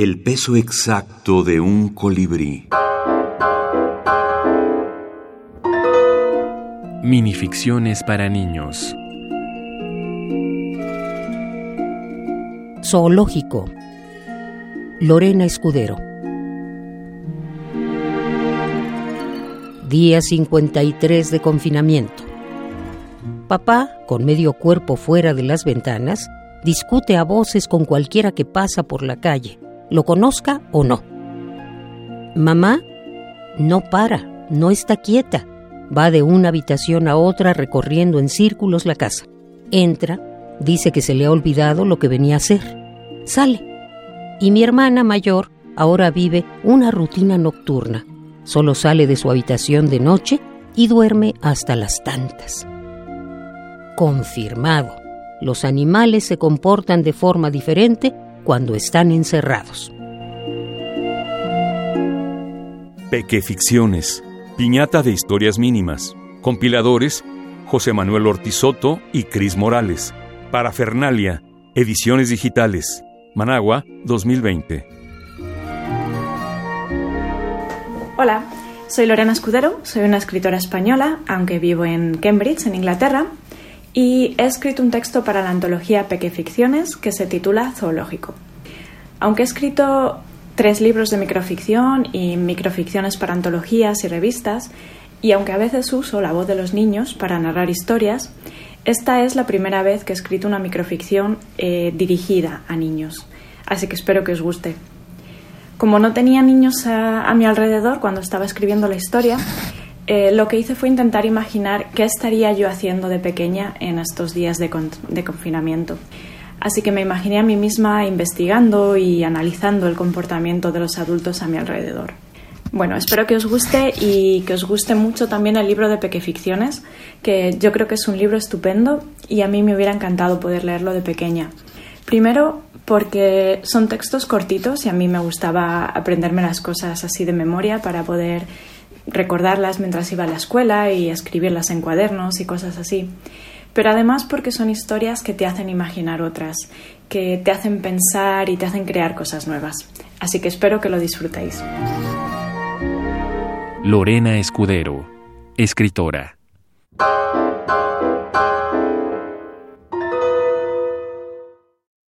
El peso exacto de un colibrí. Minificciones para niños. Zoológico. Lorena Escudero. Día 53 de confinamiento. Papá, con medio cuerpo fuera de las ventanas, discute a voces con cualquiera que pasa por la calle lo conozca o no. Mamá no para, no está quieta. Va de una habitación a otra recorriendo en círculos la casa. Entra, dice que se le ha olvidado lo que venía a hacer. Sale. Y mi hermana mayor ahora vive una rutina nocturna. Solo sale de su habitación de noche y duerme hasta las tantas. Confirmado. Los animales se comportan de forma diferente cuando están encerrados. Pequeficciones, piñata de historias mínimas. Compiladores, José Manuel Ortizoto y Cris Morales. Parafernalia, ediciones digitales. Managua, 2020. Hola, soy Lorena Escudero, soy una escritora española, aunque vivo en Cambridge, en Inglaterra, y he escrito un texto para la antología Pequeficciones que se titula Zoológico. Aunque he escrito tres libros de microficción y microficciones para antologías y revistas, y aunque a veces uso la voz de los niños para narrar historias, esta es la primera vez que he escrito una microficción eh, dirigida a niños, así que espero que os guste. Como no tenía niños a mi alrededor cuando estaba escribiendo la historia, eh, lo que hice fue intentar imaginar qué estaría yo haciendo de pequeña en estos días de, confinamiento. Así que me imaginé a mí misma investigando y analizando el comportamiento de los adultos a mi alrededor. Bueno, espero que os guste y que os guste mucho también el libro de Pequeficciones, que yo creo que es un libro estupendo y a mí me hubiera encantado poder leerlo de pequeña. Primero, porque son textos cortitos y a mí me gustaba aprenderme las cosas así de memoria para poder recordarlas mientras iba a la escuela y escribirlas en cuadernos y cosas así. Pero además porque son historias que te hacen imaginar otras, que te hacen pensar y te hacen crear cosas nuevas. Así que espero que lo disfrutéis. Lorena Escudero, escritora.